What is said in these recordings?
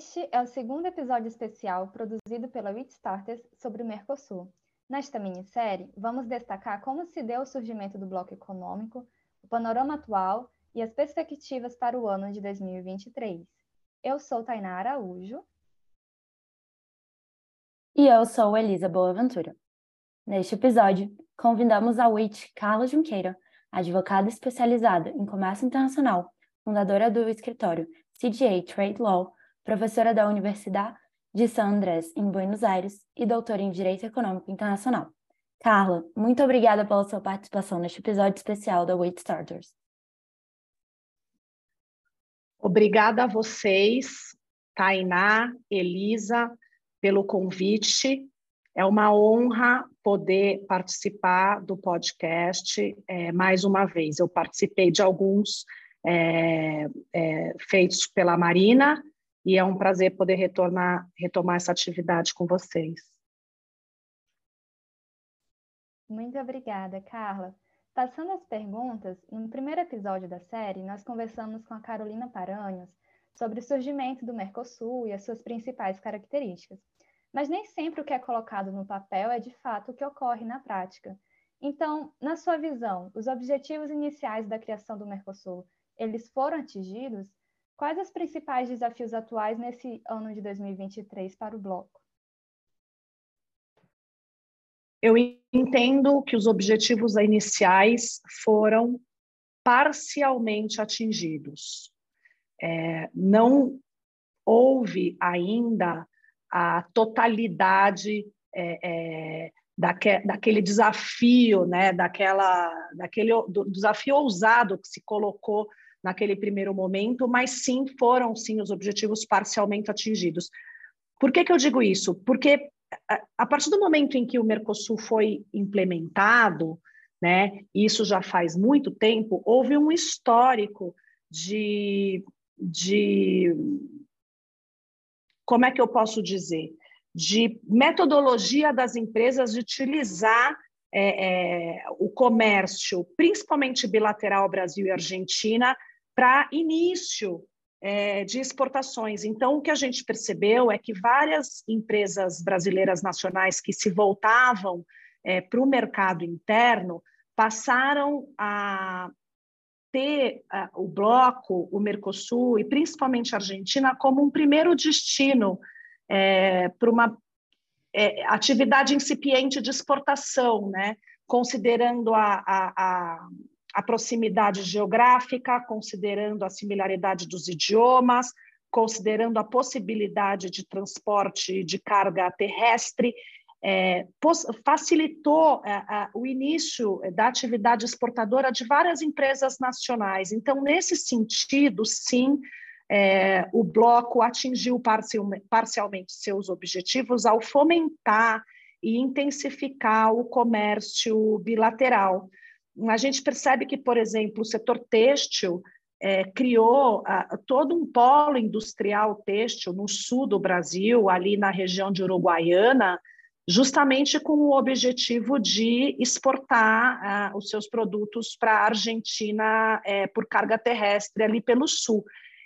Este é o segundo episódio especial produzido pela Starters sobre o Mercosul. Nesta minissérie, vamos destacar como se deu o surgimento do bloco econômico, o panorama atual e as perspectivas para o ano de 2023. Eu sou Tainá Araújo. E eu sou Elisa Boaventura. Neste episódio, convidamos a WIT Carla Junqueira, advogada especializada em comércio internacional, fundadora do escritório CGA Trade Law professora da Universidade de San Andrés, em Buenos Aires, e doutora em Direito Econômico Internacional. Carla, muito obrigada pela sua participação neste episódio especial da Weight Starters. Obrigada a vocês, Tainá, Elisa, pelo convite. É uma honra poder participar do podcast é, mais uma vez. Eu participei de alguns é, é, feitos pela Marina e é um prazer poder retornar, retomar essa atividade com vocês. Muito obrigada, Carla. Passando às perguntas, no primeiro episódio da série, nós conversamos com a Carolina Paranhos sobre o surgimento do Mercosul e as suas principais características. Mas nem sempre o que é colocado no papel é de fato o que ocorre na prática. Então, na sua visão, os objetivos iniciais da criação do Mercosul, eles foram atingidos? Quais os principais desafios atuais nesse ano de 2023 para o bloco? Eu entendo que os objetivos iniciais foram parcialmente atingidos. É, não houve ainda a totalidade é, é, daque, daquele desafio, né, daquela, daquele do desafio ousado que se colocou naquele primeiro momento, mas sim foram sim os objetivos parcialmente atingidos. Por que, que eu digo isso? Porque a partir do momento em que o Mercosul foi implementado, né, isso já faz muito tempo, houve um histórico de, de como é que eu posso dizer? De metodologia das empresas de utilizar é, é, o comércio, principalmente bilateral Brasil e Argentina, para início é, de exportações. Então, o que a gente percebeu é que várias empresas brasileiras nacionais que se voltavam é, para o mercado interno passaram a ter o bloco, o Mercosul e principalmente a Argentina como um primeiro destino é, para uma é, atividade incipiente de exportação, né? considerando a, a, a a proximidade geográfica, considerando a similaridade dos idiomas, considerando a possibilidade de transporte de carga terrestre, é, facilitou é, é, o início da atividade exportadora de várias empresas nacionais. Então, nesse sentido, sim, é, o bloco atingiu parcialmente seus objetivos ao fomentar e intensificar o comércio bilateral a gente percebe que, por exemplo, o setor têxtil é, criou a, todo um polo industrial têxtil no sul do Brasil, ali na região de Uruguaiana, justamente com o objetivo de exportar os seus produtos para a Argentina é, por carga terrestre ali pelo sul.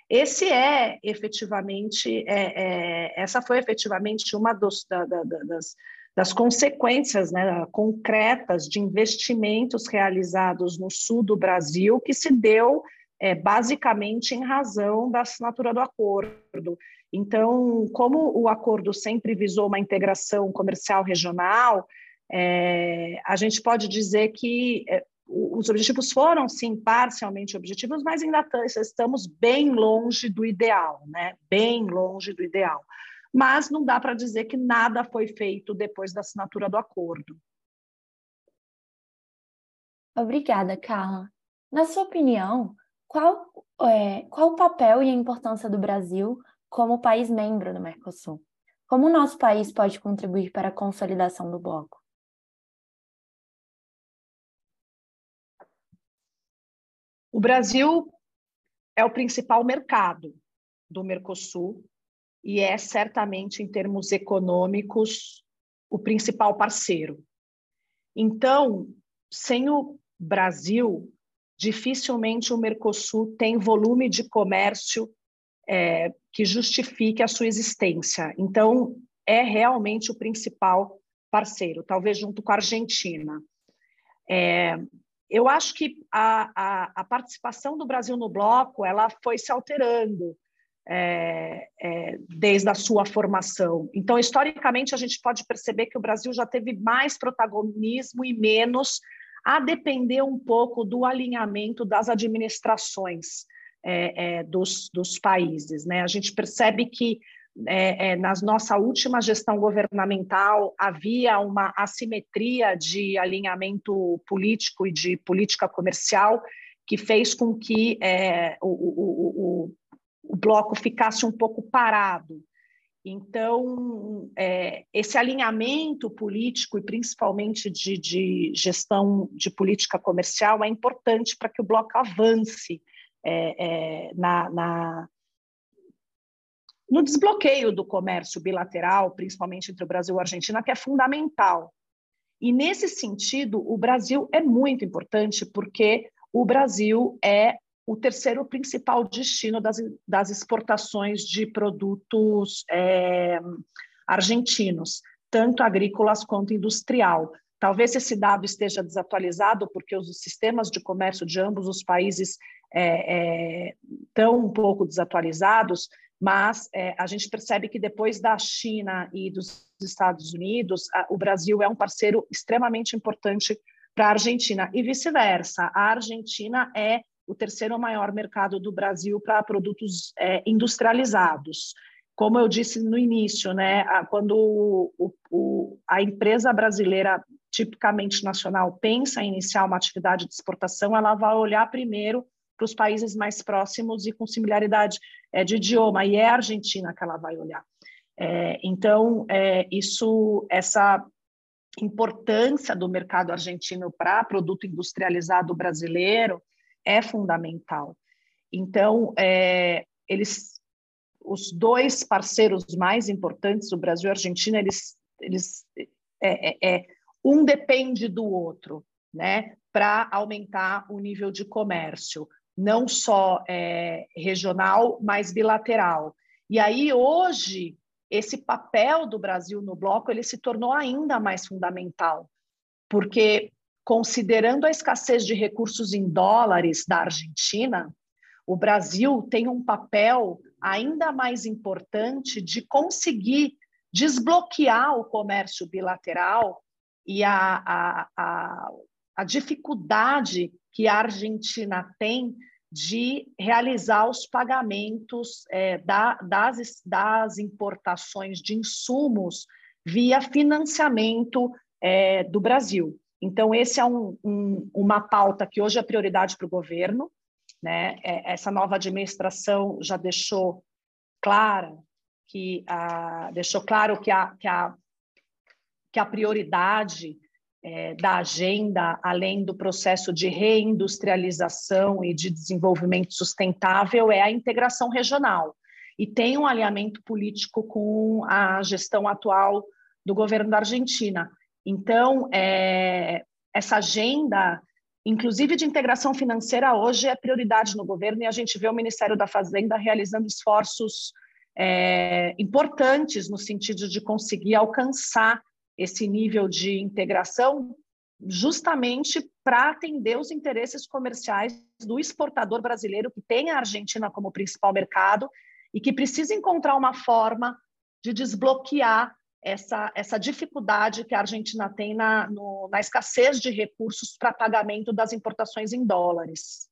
Esse é efetivamente, é, é essa foi efetivamente uma dos, da, da, das, das consequências né, concretas de investimentos realizados no sul do Brasil, que se deu é, basicamente em razão da assinatura do acordo. Então, como o acordo sempre visou uma integração comercial regional, é, a gente pode dizer que é, os objetivos foram, sim, parcialmente objetivos, mas ainda estamos bem longe do ideal, né? bem longe do ideal mas não dá para dizer que nada foi feito depois da assinatura do acordo. Obrigada, Carla. Na sua opinião, qual, é, qual o papel e a importância do Brasil como país membro do Mercosul? Como o nosso país pode contribuir para a consolidação do bloco? O Brasil é o principal mercado do Mercosul e é certamente, em termos econômicos, o principal parceiro. Então, sem o Brasil, dificilmente o Mercosul tem volume de comércio é, que justifique a sua existência. Então, é realmente o principal parceiro, talvez junto com a Argentina. É, eu acho que a, a, a, participação do Brasil no bloco ela foi se alterando é, é, desde a sua formação. Então, historicamente, a gente pode perceber que o Brasil já teve mais protagonismo e menos, a depender um pouco do alinhamento das administrações é, é dos, dos países. Né? A gente percebe que é, é, na nossa última gestão governamental havia uma assimetria de alinhamento político e de política comercial que fez com que o, o, o, o, bloco ficasse um pouco parado. Então, é, esse alinhamento político e principalmente de, de, gestão de política comercial é importante para que o bloco avance é, é, na, na no desbloqueio do comércio bilateral, principalmente entre o Brasil e a Argentina, que é fundamental. E, nesse sentido, o Brasil é muito importante porque o Brasil é o terceiro principal destino das, das exportações de produtos é, argentinos, tanto agrícolas quanto industrial. Talvez esse dado esteja desatualizado, porque os sistemas de comércio de ambos os países é, é, estão um pouco desatualizados, mas é, a gente percebe que depois da China e dos Estados Unidos, a, o Brasil é um parceiro extremamente importante para a Argentina e vice-versa. A Argentina é o terceiro maior mercado do Brasil para produtos é, industrializados. Como eu disse no início, né, quando o, o, a empresa brasileira, tipicamente nacional, pensa em iniciar uma atividade de exportação, ela vai olhar primeiro para os países mais próximos e com similaridade é, de idioma, e é a Argentina que ela vai olhar. É, então, é, isso, essa importância do mercado argentino para produto industrializado brasileiro é fundamental. Então, é, eles, os dois parceiros mais importantes, o Brasil e a Argentina, eles, eles é, é, é um depende do outro, né, para aumentar o nível de comércio não só é, regional, mas bilateral. E aí, hoje, esse papel do Brasil no bloco ele se tornou ainda mais fundamental, porque, considerando a escassez de recursos em dólares da Argentina, o Brasil tem um papel ainda mais importante de conseguir desbloquear o comércio bilateral e a, a, a, a dificuldade que a Argentina tem de realizar os pagamentos é, da, das, das importações de insumos via financiamento é, do Brasil. Então, esse é um, um, uma pauta que hoje é prioridade para o governo. Né? É, essa nova administração já deixou clara que a, deixou claro que a, que a, que a prioridade é, da agenda, além do processo de reindustrialização e de desenvolvimento sustentável, é a integração regional. E tem um alinhamento político com a gestão atual do governo da Argentina. Então, é, essa agenda, inclusive de integração financeira, hoje é prioridade no governo e a gente vê o Ministério da Fazenda realizando esforços é, importantes no sentido de conseguir alcançar esse nível de integração justamente para atender os interesses comerciais do exportador brasileiro que tem a Argentina como principal mercado e que precisa encontrar uma forma de desbloquear essa, essa dificuldade que a Argentina tem na, no, na escassez de recursos para pagamento das importações em dólares.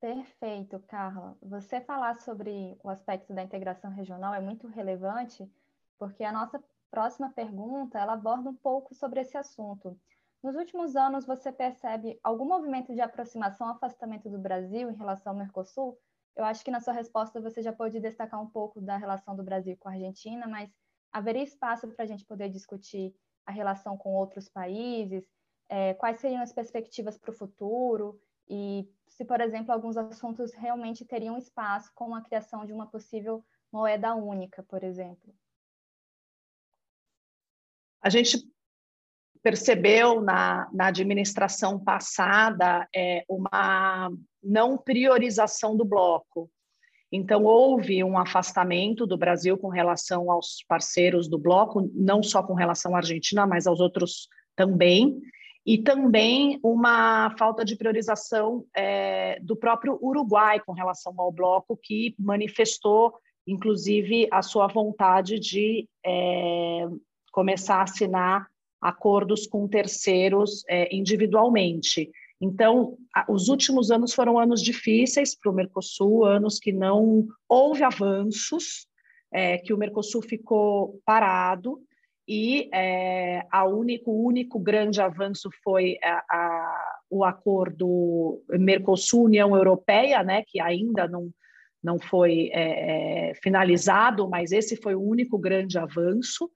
Perfeito, Carla. Você falar sobre o aspecto da integração regional é muito relevante, porque a nossa próxima pergunta, ela aborda um pouco sobre esse assunto, nos últimos anos, você percebe algum movimento de aproximação, afastamento do Brasil em relação ao Mercosul? Eu acho que na sua resposta você já pode destacar um pouco da relação do Brasil com a Argentina, mas haveria espaço para a gente poder discutir a relação com outros países? É, quais seriam as perspectivas para o futuro? E se, por exemplo, alguns assuntos realmente teriam espaço, como a criação de uma possível moeda única, por exemplo? A gente percebeu na, na administração passada é, uma não priorização do bloco. Então, houve um afastamento do Brasil com relação aos parceiros do bloco, não só com relação à Argentina, mas aos outros também, e também uma falta de priorização é, do próprio Uruguai com relação ao bloco, que manifestou, inclusive, a sua vontade de é, começar a assinar acordos com terceiros é, individualmente. Então, os últimos anos foram anos difíceis para o Mercosul, anos que não houve avanços, é, que o Mercosul ficou parado e é, a único, o único grande avanço foi a, a, o acordo Mercosul-União Europeia, né, que ainda não, não foi é, é finalizado, mas esse foi o único grande avanço.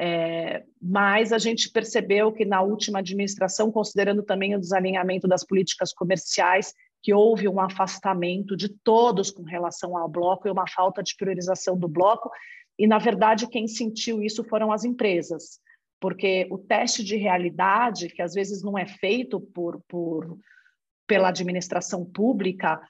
É, mas a gente percebeu que na última administração, considerando também o desalinhamento das políticas comerciais, que houve um afastamento de todos com relação ao bloco e uma falta de priorização do bloco. E, na verdade, quem sentiu isso foram as empresas, porque o teste de realidade, que às vezes não é feito por, por pela administração pública,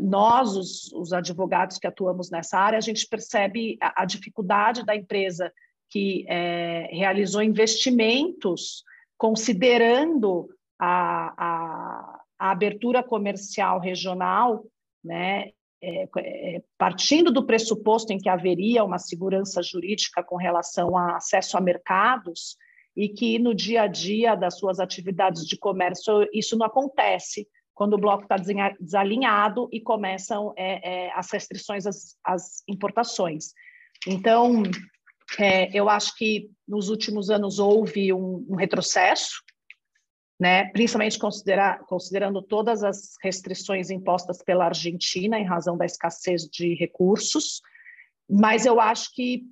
nós, os, os, advogados que atuamos nessa área, a gente percebe a, a dificuldade da empresa que é, realizou investimentos considerando a, a, a, abertura comercial regional, né, é, é, partindo do pressuposto em que haveria uma segurança jurídica com relação a acesso a mercados e que no dia a dia das suas atividades de comércio isso não acontece quando o bloco está desalinhado e começam é, é, as restrições às, às importações. Então, é, eu acho que nos últimos anos houve um, um retrocesso, né, principalmente considerando todas as restrições impostas pela Argentina em razão da escassez de recursos, mas eu acho que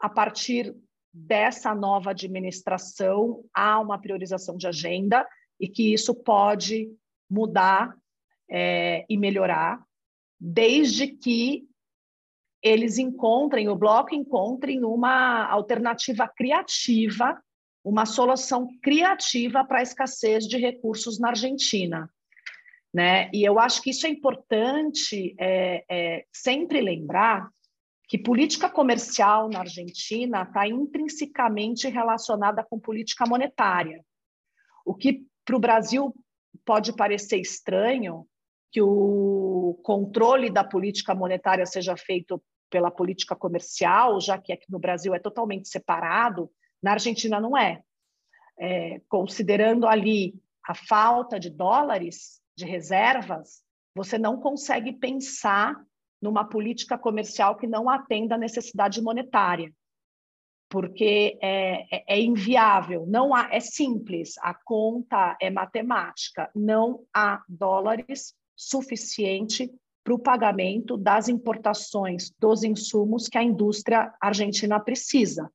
a partir dessa nova administração há uma priorização de agenda e que isso pode mudar é, e melhorar, desde que eles encontrem, o bloco encontrem uma alternativa criativa, uma solução criativa para a escassez de recursos na Argentina. Né? E eu acho que isso é importante é, é, sempre lembrar que política comercial na Argentina está intrinsecamente relacionada com política monetária. O que para o Brasil pode parecer estranho, que o controle da política monetária seja feito pela política comercial, já que aqui no Brasil é totalmente separado, na Argentina não é. é considerando ali a falta de dólares, de reservas, você não consegue pensar numa política comercial que não atenda à necessidade monetária, porque é, é, é inviável, não há, é simples, a conta é matemática, não há dólares suficiente para o pagamento das importações dos insumos que a indústria argentina precisa.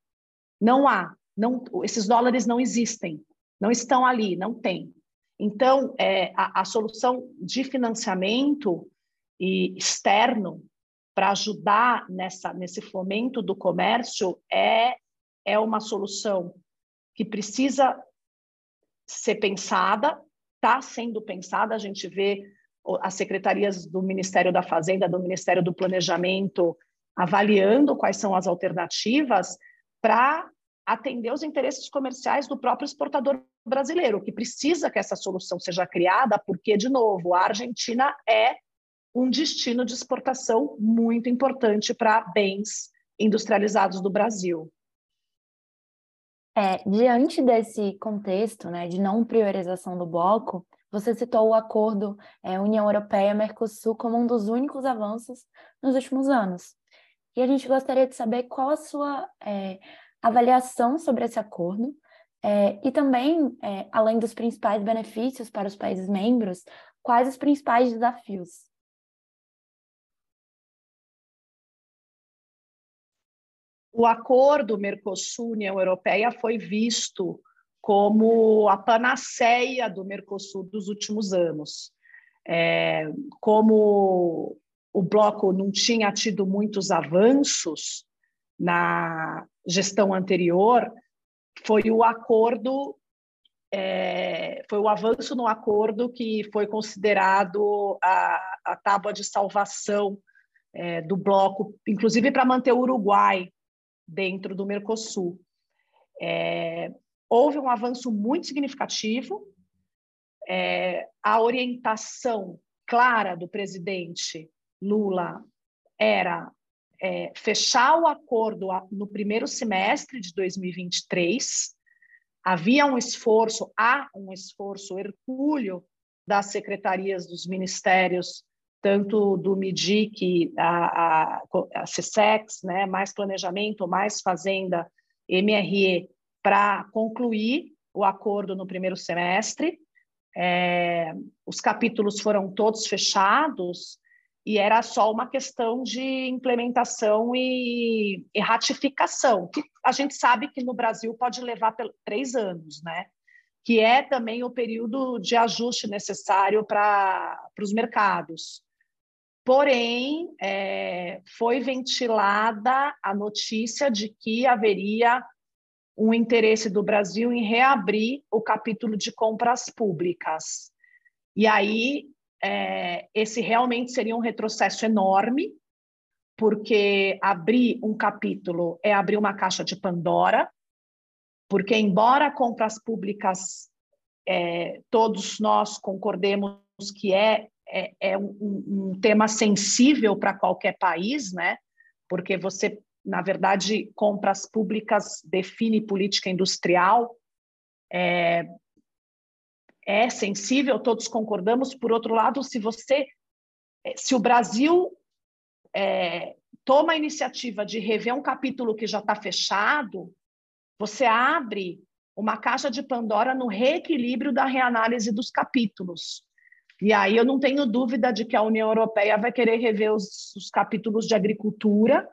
Não há, não, esses dólares não existem, não estão ali, não tem. Então, é, a, a solução de financiamento e externo para ajudar nessa, nesse fomento do comércio é, é uma solução que precisa ser pensada, está sendo pensada, a gente vê as secretarias do Ministério da Fazenda, do Ministério do Planejamento, avaliando quais são as alternativas para atender os interesses comerciais do próprio exportador brasileiro, que precisa que essa solução seja criada, porque, de novo, a Argentina é um destino de exportação muito importante para bens industrializados do Brasil. É, diante desse contexto né, de não priorização do bloco, você citou o acordo é, União Europeia-Mercosul como um dos únicos avanços nos últimos anos. E a gente gostaria de saber qual a sua é, avaliação sobre esse acordo, É, e também, é, além dos principais benefícios para os países membros, quais os principais desafios? O acordo Mercosul-União Europeia foi visto como a panaceia do Mercosul dos últimos anos. É, como o bloco não tinha tido muitos avanços na gestão anterior, foi o acordo, é, foi o avanço no acordo que foi considerado a, a tábua de salvação é, do bloco, inclusive para manter o Uruguai dentro do Mercosul. É, houve um avanço muito significativo, é, a orientação clara do presidente Lula era é, fechar o acordo no primeiro semestre de 2023. Havia um esforço, há um esforço hercúleo das secretarias dos ministérios, tanto do MIDIC, a, a, a CSEX, né, mais planejamento, mais fazenda, MRE, para concluir o acordo no primeiro semestre. É, os capítulos foram todos fechados, e era só uma questão de implementação e, e, ratificação, que a gente sabe que no Brasil pode levar três anos, né? que é também o período de ajuste necessário para os mercados. Porém, é, foi ventilada a notícia de que haveria um interesse do Brasil em reabrir o capítulo de compras públicas. E aí é, esse realmente seria um retrocesso enorme, porque abrir um capítulo é abrir uma caixa de Pandora, porque, embora compras públicas é, todos nós concordemos que é, é, é um, um, tema sensível para qualquer país, né? porque você, na verdade, compras públicas define política industrial, é, é sensível, todos concordamos. Por outro lado, se você, eh, se o Brasil é, toma a iniciativa de rever um capítulo que já está fechado, você abre uma caixa de Pandora no reequilíbrio da reanálise dos capítulos. E aí eu não tenho dúvida de que a União Europeia vai querer rever os, os capítulos de agricultura,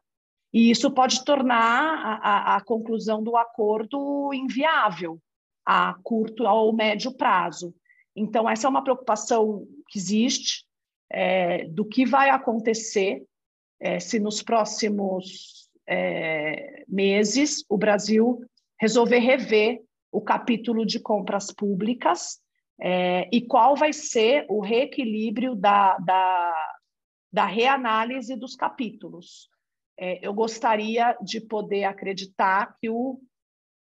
e isso pode tornar a, a, a conclusão do acordo inviável a curto ou médio prazo. Então, essa é uma preocupação que existe é, do que vai acontecer é, se nos próximos é, meses o Brasil resolver rever o capítulo de compras públicas é, e qual vai ser o reequilíbrio da, da, da reanálise dos capítulos. É, eu gostaria de poder acreditar que o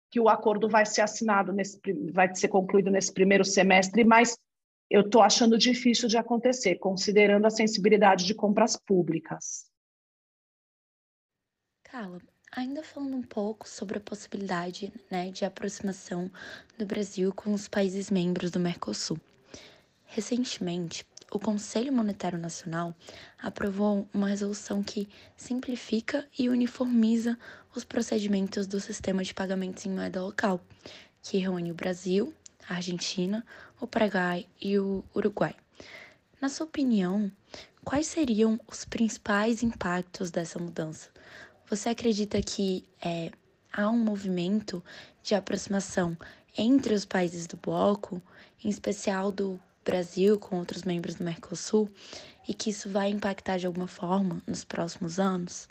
que o acordo vai ser assinado, nesse, vai ser concluído nesse primeiro semestre, mas eu estou achando difícil de acontecer, considerando a sensibilidade de compras públicas. Carla, ainda falando um pouco sobre a possibilidade né, de aproximação do Brasil com os países membros do Mercosul. Recentemente, o Conselho Monetário Nacional aprovou uma resolução que simplifica e uniformiza os procedimentos do sistema de pagamentos em moeda local, que reúne o Brasil, a Argentina, o Paraguai e o Uruguai. Na sua opinião, quais seriam os principais impactos dessa mudança? Você acredita que é, há um movimento de aproximação entre os países do bloco, em especial do Brasil com outros membros do Mercosul, e que isso vai impactar de alguma forma nos próximos anos?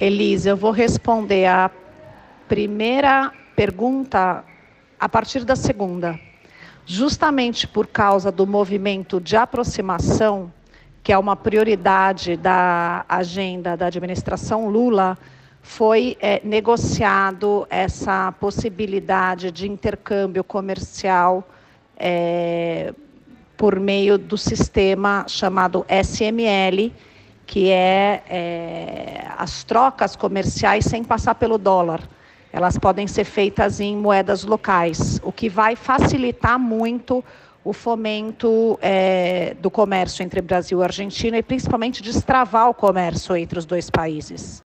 Elisa, eu vou responder a primeira pergunta a partir da segunda. Justamente por causa do movimento de aproximação, que é uma prioridade da agenda da administração Lula, foi é, negociado essa possibilidade de intercâmbio comercial é, por meio do sistema chamado SML, que é, é as trocas comerciais sem passar pelo dólar. Elas podem ser feitas em moedas locais, o que vai facilitar muito o fomento é, do comércio entre Brasil e Argentina e principalmente destravar o comércio entre os dois países.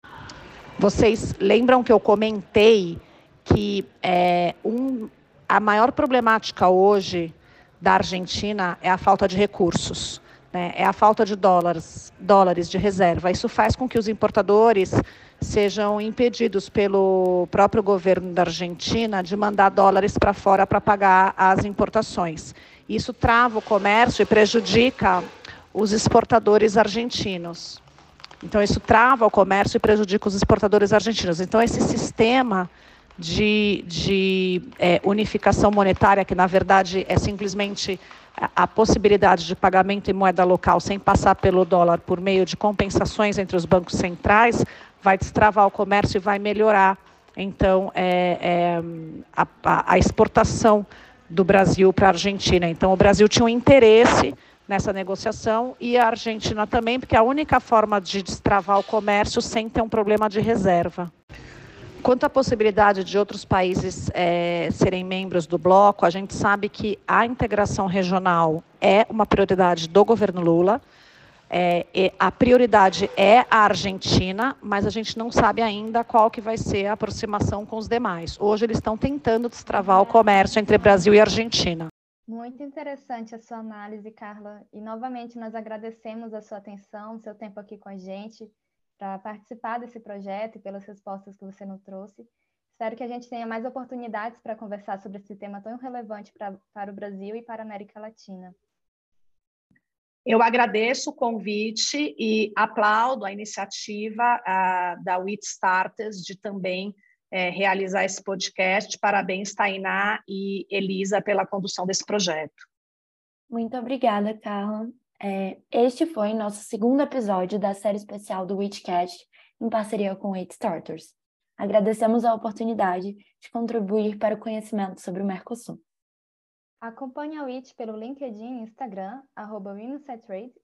Vocês lembram que eu comentei que é, um a maior problemática hoje da Argentina é a falta de recursos, né? é a falta de dólares, dólares de reserva. Isso faz com que os importadores sejam impedidos pelo próprio governo da Argentina de mandar dólares para fora para pagar as importações. Isso trava o comércio e prejudica os exportadores argentinos. Então, isso trava o comércio e prejudica os exportadores argentinos. Então, esse sistema de, de é, unificação monetária, que na verdade é simplesmente a, possibilidade de pagamento em moeda local sem passar pelo dólar por meio de compensações entre os bancos centrais, vai destravar o comércio e vai melhorar, então, é, é, a, a exportação do Brasil para a Argentina. Então, o Brasil tinha um interesse nessa negociação e a Argentina também, porque é a única forma de destravar o comércio sem ter um problema de reserva. Quanto à possibilidade de outros países é, serem membros do bloco, a gente sabe que a integração regional é uma prioridade do governo Lula. É, a prioridade é a Argentina, mas a gente não sabe ainda qual que vai ser a aproximação com os demais. Hoje eles estão tentando destravar o comércio entre Brasil e Argentina. Muito interessante a sua análise, Carla. E novamente nós agradecemos a sua atenção, seu tempo aqui com a gente para participar desse projeto e pelas respostas que você nos trouxe. Espero que a gente tenha mais oportunidades para conversar sobre esse tema tão relevante pra, para o Brasil e para a América Latina. Eu agradeço o convite e aplaudo a iniciativa uh, da WIT Starters de também é, realizar esse podcast. Parabéns, Tainá e Elisa, pela condução desse projeto. Muito obrigada, Carla. É, este foi nosso segundo episódio da série especial do Witchcast, em parceria com Eight Starters. Agradecemos a oportunidade de contribuir para o conhecimento sobre o Mercosul. Acompanhe a Witch pelo LinkedIn e Instagram, arroba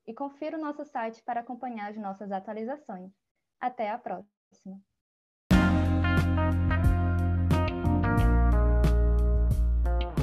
e confira o nosso site para acompanhar as nossas atualizações. Até a próxima!